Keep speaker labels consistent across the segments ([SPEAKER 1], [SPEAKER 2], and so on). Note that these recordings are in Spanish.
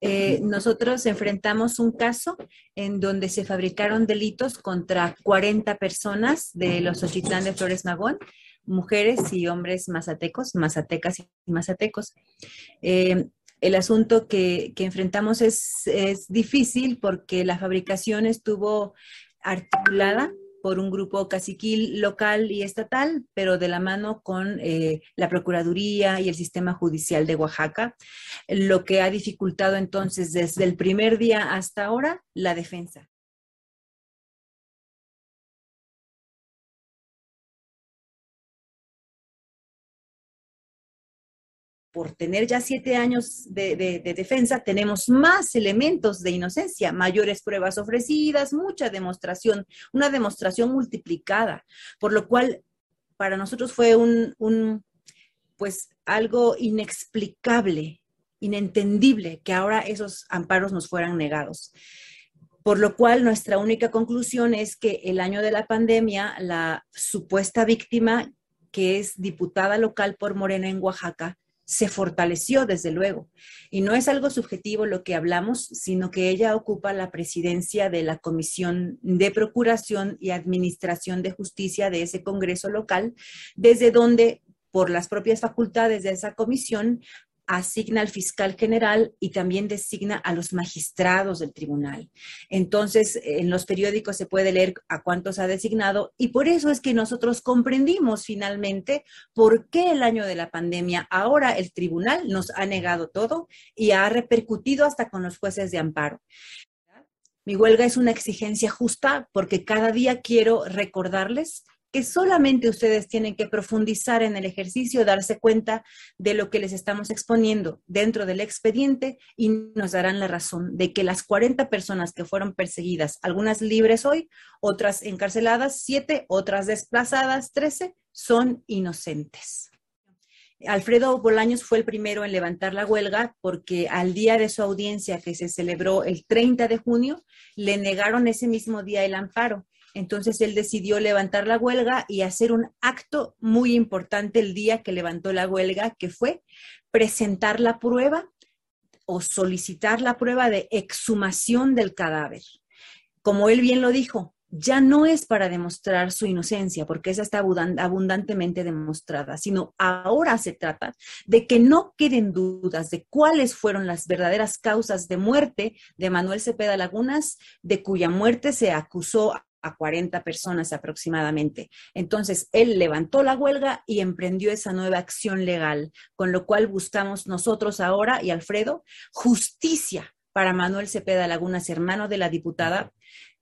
[SPEAKER 1] Eh, nosotros enfrentamos un caso en donde se fabricaron delitos contra 40 personas de los Ochitlán de Flores Magón, mujeres y hombres mazatecos, mazatecas y mazatecos. Eh, el asunto que, que enfrentamos es, es difícil porque la fabricación estuvo articulada por un grupo caciquil local y estatal, pero de la mano con eh, la Procuraduría y el sistema judicial de Oaxaca, lo que ha dificultado entonces desde el primer día hasta ahora la defensa. Por tener ya siete años de, de, de, defensa, tenemos más elementos de inocencia, mayores pruebas ofrecidas, mucha demostración, una demostración multiplicada, por lo cual para nosotros fue un pues algo inexplicable, inentendible que ahora esos amparos nos fueran negados. Por lo cual nuestra única conclusión es que el año de la pandemia, la supuesta víctima, que es diputada local por Morena en Oaxaca, se fortaleció desde luego. Y no es algo subjetivo lo que hablamos, sino que ella ocupa la presidencia de la Comisión de Procuración y Administración de Justicia de ese Congreso local, desde donde por las propias facultades de esa comisión asigna al fiscal general y también designa a los magistrados del tribunal. Entonces, en los periódicos se puede leer a cuántos ha designado y por eso es que nosotros comprendimos finalmente por qué el año de la pandemia ahora el tribunal nos ha negado todo y ha repercutido hasta con los jueces de amparo. Mi huelga es una exigencia justa porque cada día quiero recordarles que solamente ustedes tienen que profundizar en el ejercicio, darse cuenta de lo que les estamos exponiendo dentro del expediente y nos darán la razón de que las 40 personas que fueron perseguidas, algunas libres hoy, otras encarceladas, siete, otras desplazadas, 13, son inocentes. Alfredo Bolaños fue el primero en levantar la huelga porque al día de su audiencia que se celebró el 30 de junio, le negaron ese mismo día el amparo entonces él decidió levantar la huelga y hacer un acto muy importante el día que levantó la huelga, que fue presentar la prueba o solicitar la prueba de exhumación del cadáver. Como él bien lo dijo, ya no es para demostrar su inocencia, porque esa está abundantemente demostrada, sino ahora se trata de que no queden dudas de cuáles fueron las verdaderas causas de muerte de Manuel Cepeda Lagunas, de cuya muerte se acusó a 40 personas aproximadamente. Entonces, él levantó la huelga y emprendió esa nueva acción legal, con lo cual buscamos nosotros ahora y Alfredo justicia para Manuel Cepeda Lagunas, hermano de la diputada,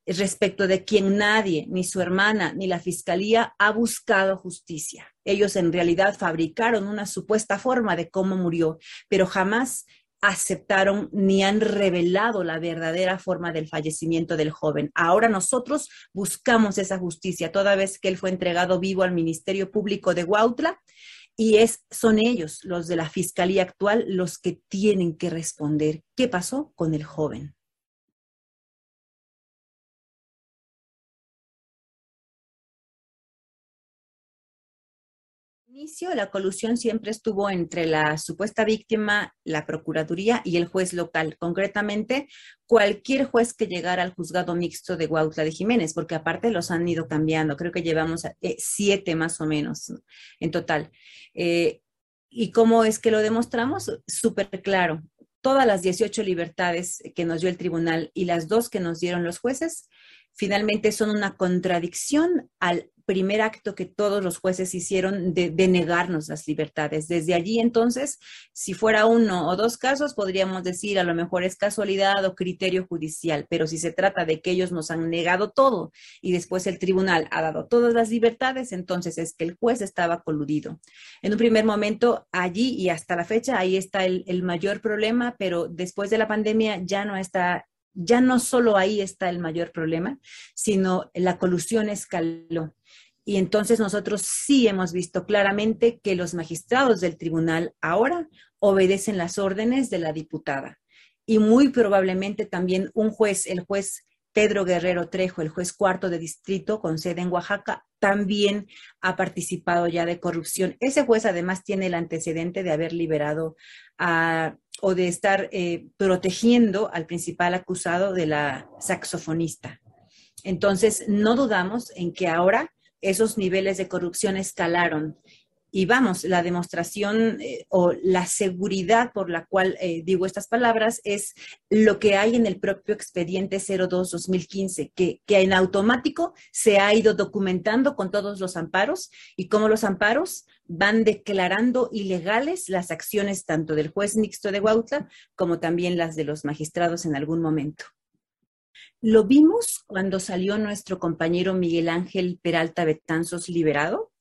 [SPEAKER 1] respecto de quien nadie, ni su hermana, ni la fiscalía ha buscado justicia. Ellos en realidad fabricaron una supuesta forma de cómo murió, pero jamás aceptaron ni han revelado la verdadera forma del fallecimiento del joven. Ahora nosotros buscamos esa justicia, toda vez que él fue entregado vivo al Ministerio Público de Huautla y es, son ellos, los de la Fiscalía actual, los que tienen que responder qué pasó con el joven. Inicio, la colusión siempre estuvo entre la supuesta víctima, la Procuraduría y el juez local, concretamente cualquier juez que llegara al juzgado mixto de Guautla de Jiménez, porque aparte los han ido cambiando, creo que llevamos eh, siete más o menos en total. Eh, ¿Y cómo es que lo demostramos? Súper claro. Todas las 18 libertades que nos dio el tribunal y las dos que nos dieron los jueces, finalmente son una contradicción al primer acto que todos los jueces hicieron de, negarnos las libertades. Desde allí entonces, si fuera uno o dos casos, podríamos decir a lo mejor es casualidad o criterio judicial, pero si se trata de que ellos nos han negado todo y después el tribunal ha dado todas las libertades, entonces es que el juez estaba coludido. En un primer momento, allí y hasta la fecha, ahí está el, mayor problema, pero después de la pandemia ya no está ya no solo ahí está el mayor problema, sino la colusión escaló. Y entonces nosotros sí hemos visto claramente que los magistrados del tribunal ahora obedecen las órdenes de la diputada. Y muy probablemente también un juez, el juez Pedro Guerrero Trejo, el juez cuarto de distrito con sede en Oaxaca, también ha participado ya de corrupción. Ese juez además tiene el antecedente de haber liberado o de estar eh, protegiendo al principal acusado de la saxofonista. Entonces, no dudamos en que ahora esos niveles de corrupción escalaron. Y vamos, la demostración eh, o la seguridad por la cual eh, digo estas palabras es lo que hay en el propio expediente 02-2015, que, que en automático se ha ido documentando con todos los amparos y cómo los amparos van declarando ilegales las acciones tanto del juez mixto de Huautla como también las de los magistrados en algún momento. Lo vimos cuando salió nuestro compañero Miguel Ángel Peralta Betanzos liberado.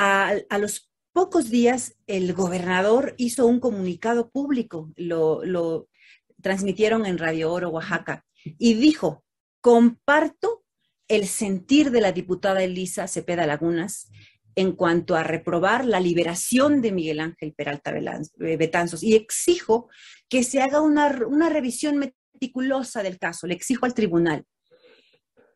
[SPEAKER 1] A, los pocos días, el gobernador hizo un comunicado público, lo, transmitieron en Radio Oro, Oaxaca, y dijo, comparto el sentir de la diputada Elisa Cepeda Lagunas en cuanto a reprobar la liberación de Miguel Ángel Peralta Betanzos y exijo que se haga una revisión meticulosa del caso, le exijo al tribunal.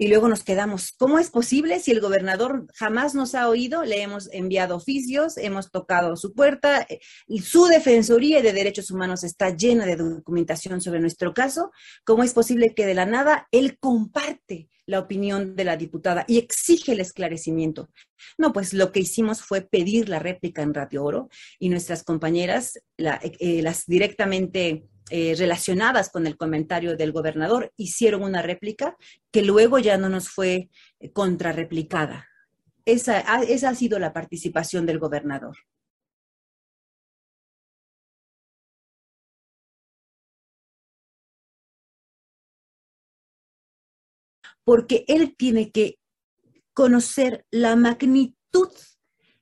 [SPEAKER 1] Y luego nos quedamos, ¿cómo es posible si el gobernador jamás nos ha oído? Le hemos enviado oficios, hemos tocado su puerta, eh, su Defensoría de Derechos Humanos está llena de documentación sobre nuestro caso. ¿Cómo es posible que de la nada él comparte la opinión de la diputada y exige el esclarecimiento? No, pues lo que hicimos fue pedir la réplica en Radio Oro y nuestras compañeras, eh, las directamente eh, relacionadas con el comentario del gobernador hicieron una réplica que luego ya no nos fue eh, contrarreplicada. Esa, esa ha sido la participación del gobernador. Porque él tiene que conocer la magnitud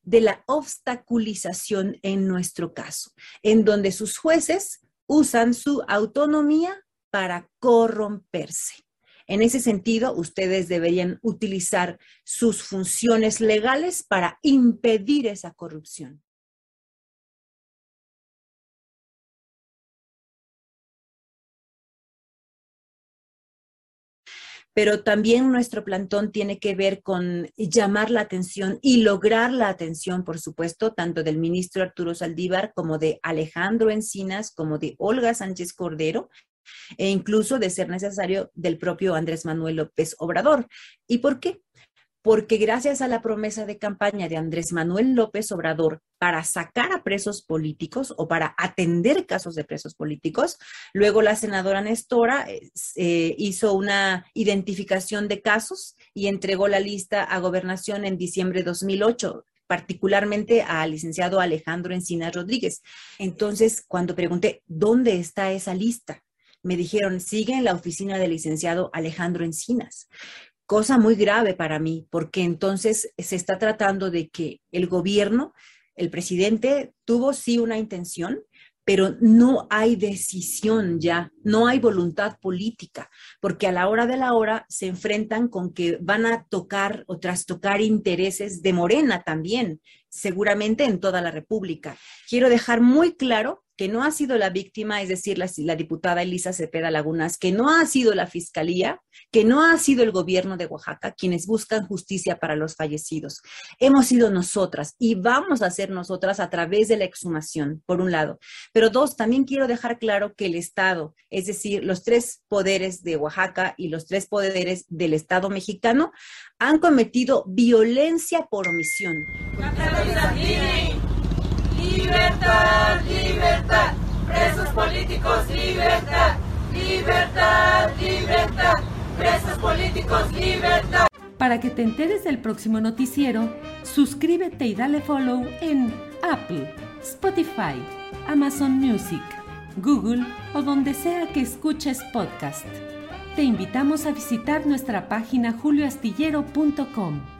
[SPEAKER 1] de la obstaculización en nuestro caso, en donde sus jueces usan su autonomía para corromperse. En ese sentido, ustedes deberían utilizar sus funciones legales para impedir esa corrupción. Pero también nuestro plantón tiene que ver con llamar la atención y lograr la atención, por supuesto, tanto del ministro Arturo Saldívar como de Alejandro Encinas, como de Olga Sánchez Cordero, e incluso de ser necesario del propio Andrés Manuel López Obrador. ¿Y por qué? Porque gracias a la promesa de campaña de Andrés Manuel López Obrador para sacar a presos políticos o para atender casos de presos políticos, luego la senadora Nestora eh, hizo una identificación de casos y entregó la lista a gobernación en diciembre de 2008 particularmente al licenciado Alejandro Encinas Rodríguez. Entonces, cuando pregunté, ¿dónde está esa lista? Me dijeron, sigue en la oficina del licenciado Alejandro Encinas cosa muy grave para mí, porque entonces se está tratando de que el gobierno, el presidente, tuvo sí una intención, pero no hay decisión ya, no hay voluntad política, porque a la hora de la hora se enfrentan con que van a tocar o trastocar intereses de Morena también, seguramente en toda la República. Quiero dejar muy claro que no ha sido la víctima, es decir, la, diputada Elisa Cepeda Lagunas, que no ha sido la fiscalía, que no ha sido el gobierno de Oaxaca quienes buscan justicia para los fallecidos. Hemos sido nosotras y vamos a ser nosotras a través de la exhumación, por un lado. Pero dos, también quiero dejar claro que el Estado, es decir, los tres poderes de Oaxaca y los tres poderes del Estado mexicano, han cometido violencia por omisión.
[SPEAKER 2] Libertad, libertad, presos políticos, libertad, libertad, libertad, presos políticos, libertad.
[SPEAKER 3] Para que te enteres del próximo noticiero, suscríbete y dale follow en Apple, Spotify, Amazon Music, Google o donde sea que escuches podcast. Te invitamos a visitar nuestra página julioastillero.com.